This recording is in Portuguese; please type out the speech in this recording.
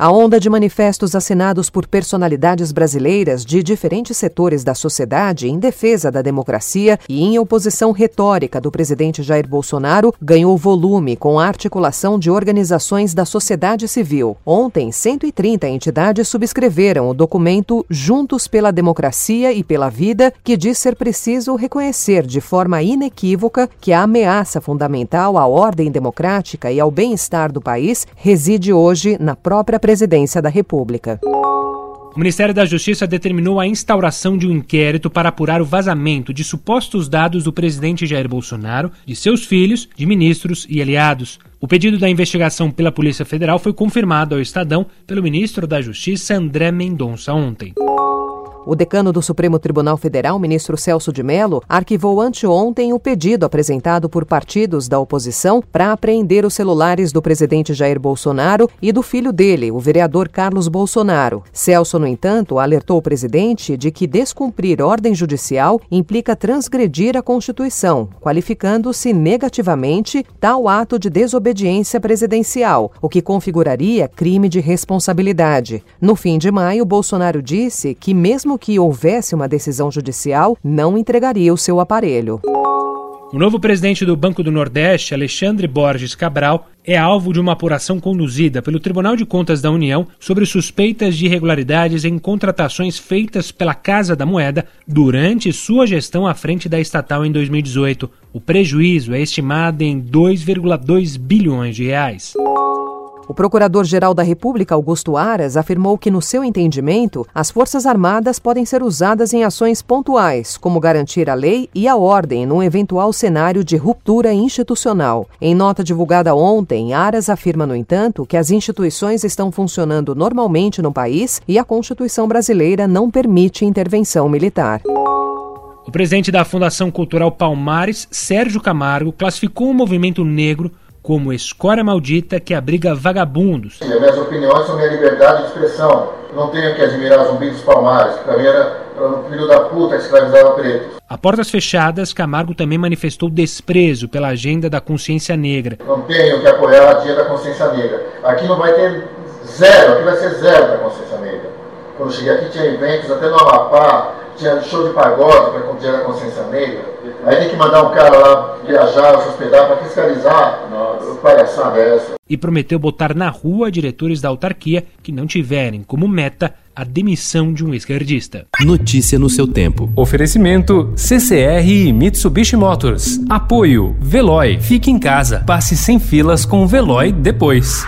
A onda de manifestos assinados por personalidades brasileiras de diferentes setores da sociedade em defesa da democracia e em oposição retórica do presidente Jair Bolsonaro ganhou volume com a articulação de organizações da sociedade civil. Ontem, 130 entidades subscreveram o documento Juntos pela Democracia e pela Vida, que diz ser preciso reconhecer de forma inequívoca que a ameaça fundamental à ordem democrática e ao bem-estar do país reside hoje na própria presidência da República. O Ministério da Justiça determinou a instauração de um inquérito para apurar o vazamento de supostos dados do presidente Jair Bolsonaro, de seus filhos, de ministros e aliados. O pedido da investigação pela Polícia Federal foi confirmado ao Estadão pelo ministro da Justiça André Mendonça ontem. O decano do Supremo Tribunal Federal, ministro Celso de Mello, arquivou anteontem o pedido apresentado por partidos da oposição para apreender os celulares do presidente Jair Bolsonaro e do filho dele, o vereador Carlos Bolsonaro. Celso, no entanto, alertou o presidente de que descumprir ordem judicial implica transgredir a Constituição, qualificando-se negativamente tal ato de desobediência presidencial, o que configuraria crime de responsabilidade. No fim de maio, Bolsonaro disse que, mesmo que houvesse uma decisão judicial, não entregaria o seu aparelho. O novo presidente do Banco do Nordeste, Alexandre Borges Cabral, é alvo de uma apuração conduzida pelo Tribunal de Contas da União sobre suspeitas de irregularidades em contratações feitas pela Casa da Moeda durante sua gestão à frente da estatal em 2018. O prejuízo é estimado em 2,2 bilhões de reais. O Procurador-Geral da República, Augusto Aras, afirmou que, no seu entendimento, as Forças Armadas podem ser usadas em ações pontuais, como garantir a lei e a ordem num eventual cenário de ruptura institucional. Em nota divulgada ontem, Aras afirma, no entanto, que as instituições estão funcionando normalmente no país e a Constituição brasileira não permite intervenção militar. O presidente da Fundação Cultural Palmares, Sérgio Camargo, classificou o movimento negro como escória maldita que abriga vagabundos. As minhas opiniões são minha liberdade de expressão. Não tenho que admirar Zumbi dos Palmares, que também era um filho da puta que escravizava pretos. A portas fechadas, Camargo também manifestou desprezo pela agenda da consciência negra. Não tenho que apoiar a agenda da consciência negra. Aqui não vai ter zero, aqui vai ser zero da consciência negra. Quando eu cheguei aqui tinha eventos até no Amapá, tinha show de pagode para o dia da consciência negra. Aí tem que mandar um cara lá viajar, se hospedar para fiscalizar. Palhaçada é essa. E prometeu botar na rua diretores da autarquia que não tiverem como meta a demissão de um esquerdista. Notícia no seu tempo. Oferecimento CCR e Mitsubishi Motors. Apoio Veloy. Fique em casa. Passe sem filas com o Veloy depois.